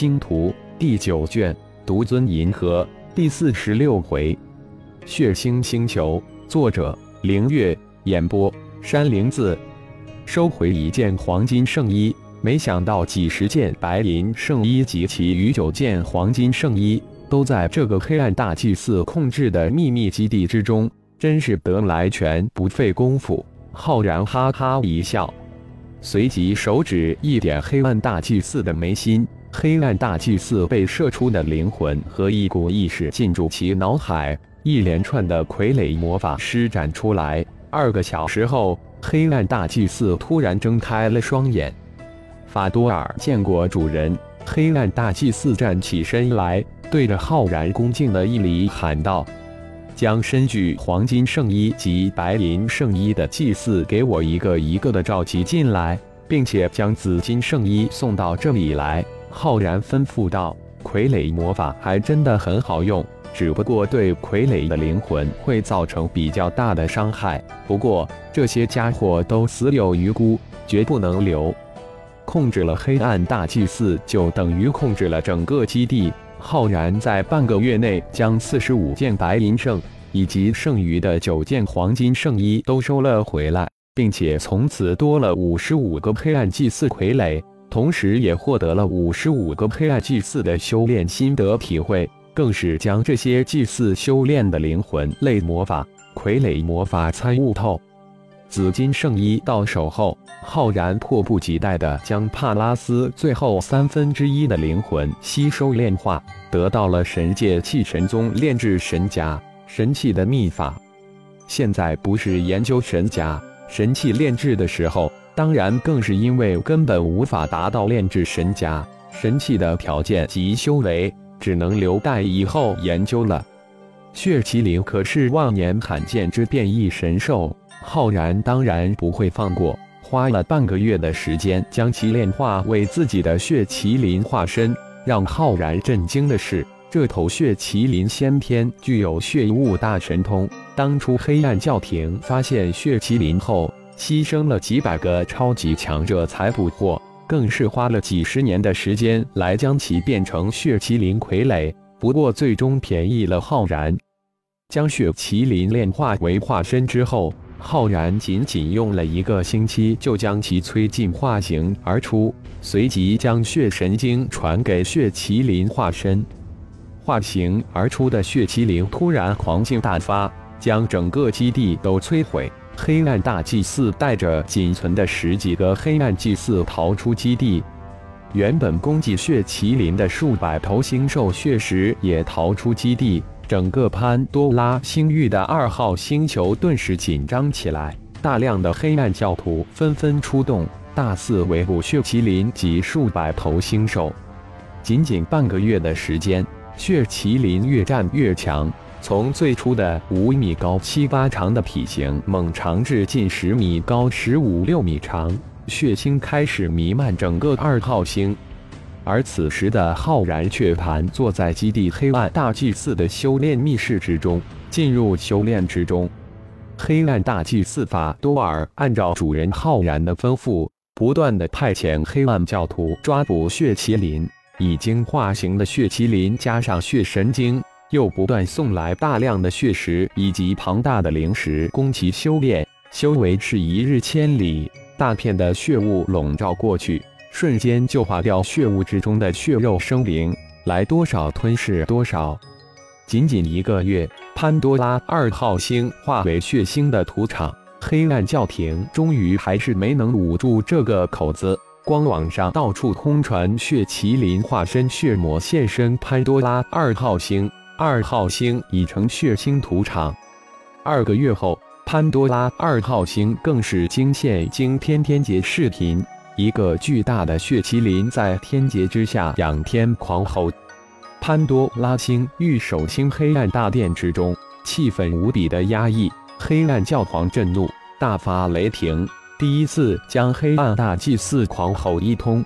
星图》第九卷《独尊银河》第四十六回。血腥星球，作者：凌月，演播：山灵子。收回一件黄金圣衣，没想到几十件白银圣衣及其余九件黄金圣衣，都在这个黑暗大祭司控制的秘密基地之中，真是得来全不费功夫。浩然哈哈一笑，随即手指一点黑暗大祭司的眉心，黑暗大祭司被射出的灵魂和一股意识进入其脑海。一连串的傀儡魔法施展出来。二个小时后，黑暗大祭司突然睁开了双眼。法多尔见过主人，黑暗大祭司站起身来，对着浩然恭敬的一礼，喊道：“将身具黄金圣衣及白银圣衣的祭司给我一个一个的召集进来，并且将紫金圣衣送到这里来。”浩然吩咐道：“傀儡魔法还真的很好用。”只不过对傀儡的灵魂会造成比较大的伤害。不过这些家伙都死有余辜，绝不能留。控制了黑暗大祭司，就等于控制了整个基地。浩然在半个月内将四十五件白银圣以及剩余的九件黄金圣衣都收了回来，并且从此多了五十五个黑暗祭司傀儡，同时也获得了五十五个黑暗祭祀的修炼心得体会。更是将这些祭祀修炼的灵魂类魔法、傀儡魔法参悟透。紫金圣衣到手后，浩然迫不及待地将帕拉斯最后三分之一的灵魂吸收炼化，得到了神界气神宗炼制神甲神器的秘法。现在不是研究神甲神器炼制的时候，当然更是因为根本无法达到炼制神甲神器的条件及修为。只能留待以后研究了。血麒麟可是万年罕见之变异神兽，浩然当然不会放过。花了半个月的时间将其炼化为自己的血麒麟化身。让浩然震惊的是，这头血麒麟先天具有血雾大神通。当初黑暗教廷发现血麒麟后，牺牲了几百个超级强者才捕获。更是花了几十年的时间来将其变成血麒麟傀儡，不过最终便宜了浩然。将血麒麟炼化为化身之后，浩然仅仅用了一个星期就将其催进化形而出，随即将血神经传给血麒麟化身。化形而出的血麒麟突然狂性大发，将整个基地都摧毁。黑暗大祭司带着仅存的十几个黑暗祭司逃出基地，原本攻击血麒麟的数百头星兽血石也逃出基地。整个潘多拉星域的二号星球顿时紧张起来，大量的黑暗教徒纷纷出动，大肆围捕血麒麟及数百头星兽。仅仅半个月的时间，血麒麟越战越强。从最初的五米高、七八长的体型，猛长至近十米高、十五六米长，血腥开始弥漫整个二号星。而此时的浩然却盘坐在基地黑暗大祭司的修炼密室之中，进入修炼之中。黑暗大祭司法多尔按照主人浩然的吩咐，不断的派遣黑暗教徒抓捕血麒麟，已经化形的血麒麟加上血神经。又不断送来大量的血石以及庞大的灵石供其修炼，修为是一日千里。大片的血雾笼罩过去，瞬间就化掉血雾之中的血肉生灵，来多少吞噬多少。仅仅一个月，潘多拉二号星化为血腥的土场，黑暗教廷终于还是没能捂住这个口子。光网上到处空传血麒麟化身血魔现身潘多拉二号星。二号星已成血腥屠场。二个月后，潘多拉二号星更是惊现惊天天劫视频，一个巨大的血麒麟在天劫之下仰天狂吼。潘多拉星御守星黑暗大殿之中，气氛无比的压抑。黑暗教皇震怒，大发雷霆，第一次将黑暗大祭司狂吼一通。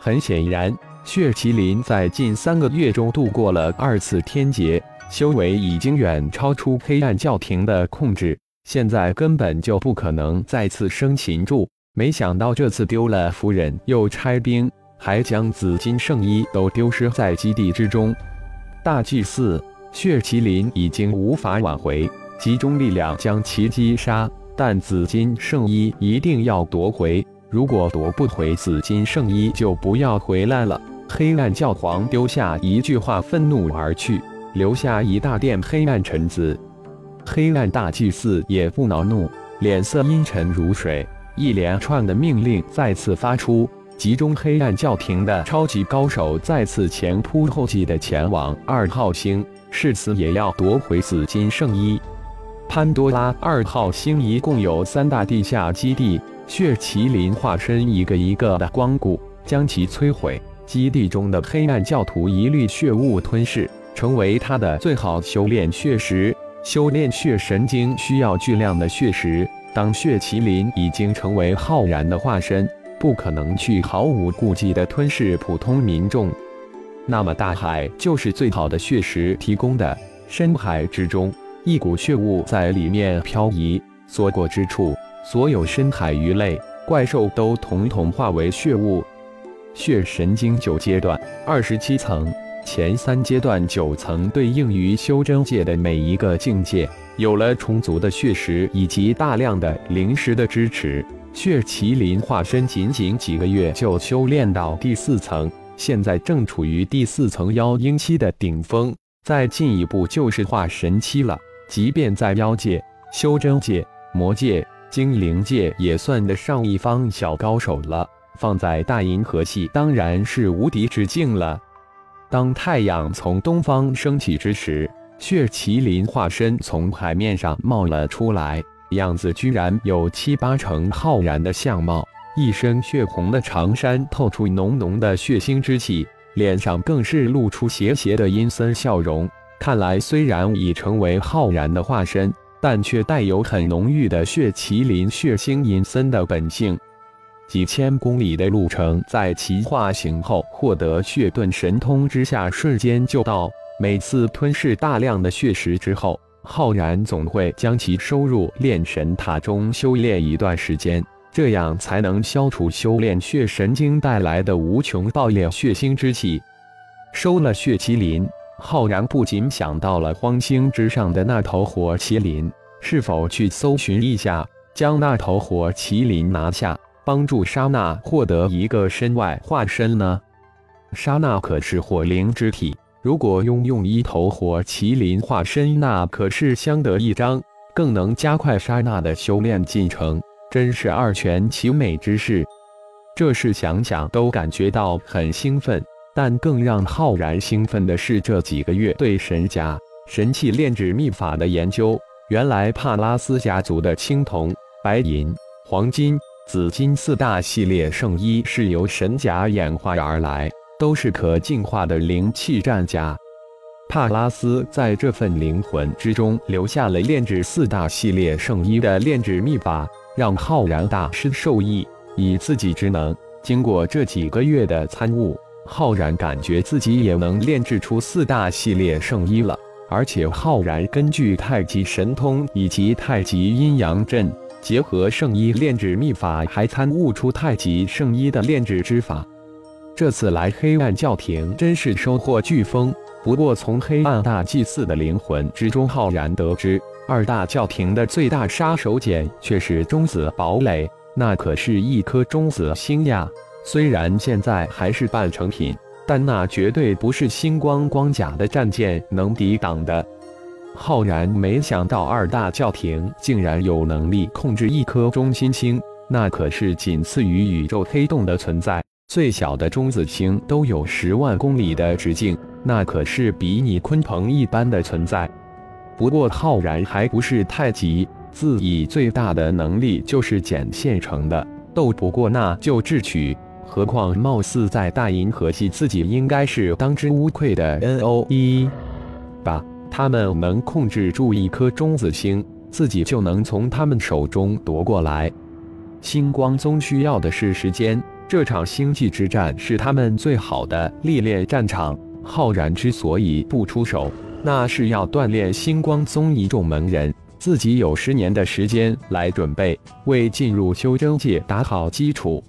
很显然。血麒麟在近三个月中度过了二次天劫，修为已经远超出黑暗教廷的控制，现在根本就不可能再次生擒住。没想到这次丢了夫人又拆兵，还将紫金圣衣都丢失在基地之中。大祭司血麒麟已经无法挽回，集中力量将其击杀，但紫金圣衣一定要夺回。如果夺不回紫金圣衣，就不要回来了。黑暗教皇丢下一句话，愤怒而去，留下一大殿黑暗臣子。黑暗大祭司也不恼怒，脸色阴沉如水。一连串的命令再次发出，集中黑暗教廷的超级高手再次前仆后继的前往二号星，誓死也要夺回紫金圣衣。潘多拉二号星一共有三大地下基地，血麒麟化身一个一个的光顾，将其摧毁。基地中的黑暗教徒一律血雾吞噬，成为他的最好修炼血石。修炼血神经需要巨量的血石，当血麒麟已经成为浩然的化身，不可能去毫无顾忌地吞噬普通民众。那么大海就是最好的血石提供的。深海之中，一股血雾在里面漂移，所过之处，所有深海鱼类、怪兽都统统化为血雾。血神经九阶段，二十七层，前三阶段九层对应于修真界的每一个境界。有了充足的血石以及大量的灵石的支持，血麒麟化身仅仅几个月就修炼到第四层，现在正处于第四层妖婴期的顶峰，再进一步就是化神期了。即便在妖界、修真界、魔界、精灵界，也算得上一方小高手了。放在大银河系当然是无敌之境了。当太阳从东方升起之时，血麒麟化身从海面上冒了出来，样子居然有七八成浩然的相貌，一身血红的长衫透出浓浓的血腥之气，脸上更是露出邪邪的阴森笑容。看来虽然已成为浩然的化身，但却带有很浓郁的血麒麟血腥阴森的本性。几千公里的路程，在其化形后获得血遁神通之下，瞬间就到。每次吞噬大量的血石之后，浩然总会将其收入炼神塔中修炼一段时间，这样才能消除修炼血神经带来的无穷爆裂血腥之气。收了血麒麟，浩然不仅想到了荒星之上的那头火麒麟，是否去搜寻一下，将那头火麒麟拿下？帮助莎娜获得一个身外化身呢？莎娜可是火灵之体，如果拥用一头火麒麟化身，那可是相得益彰，更能加快莎娜的修炼进程，真是二全其美之事。这事想想都感觉到很兴奋，但更让浩然兴奋的是这几个月对神甲神器炼制秘法的研究。原来帕拉斯家族的青铜、白银、黄金。紫金四大系列圣衣是由神甲演化而来，都是可进化的灵气战甲。帕拉斯在这份灵魂之中留下了炼制四大系列圣衣的炼制秘法，让浩然大师受益。以自己之能，经过这几个月的参悟，浩然感觉自己也能炼制出四大系列圣衣了。而且浩然根据太极神通以及太极阴阳阵。结合圣衣炼制秘法，还参悟出太极圣衣的炼制之法。这次来黑暗教廷真是收获巨丰。不过从黑暗大祭司的灵魂之中，浩然得知二大教廷的最大杀手锏却是中子堡垒，那可是一颗中子星呀！虽然现在还是半成品，但那绝对不是星光光甲的战舰能抵挡的。浩然没想到二大教廷竟然有能力控制一颗中心星，那可是仅次于宇宙黑洞的存在。最小的中子星都有十万公里的直径，那可是比拟鲲鹏一般的存在。不过浩然还不是太极，自以最大的能力就是捡现成的，斗不过那就智取。何况貌似在大银河系，自己应该是当之无愧的 N O 一吧。他们能控制住一颗中子星，自己就能从他们手中夺过来。星光宗需要的是时间，这场星际之战是他们最好的历练战场。浩然之所以不出手，那是要锻炼星光宗一众门人，自己有十年的时间来准备，为进入修真界打好基础。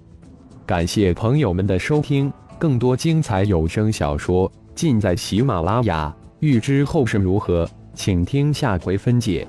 感谢朋友们的收听，更多精彩有声小说尽在喜马拉雅。欲知后事如何，请听下回分解。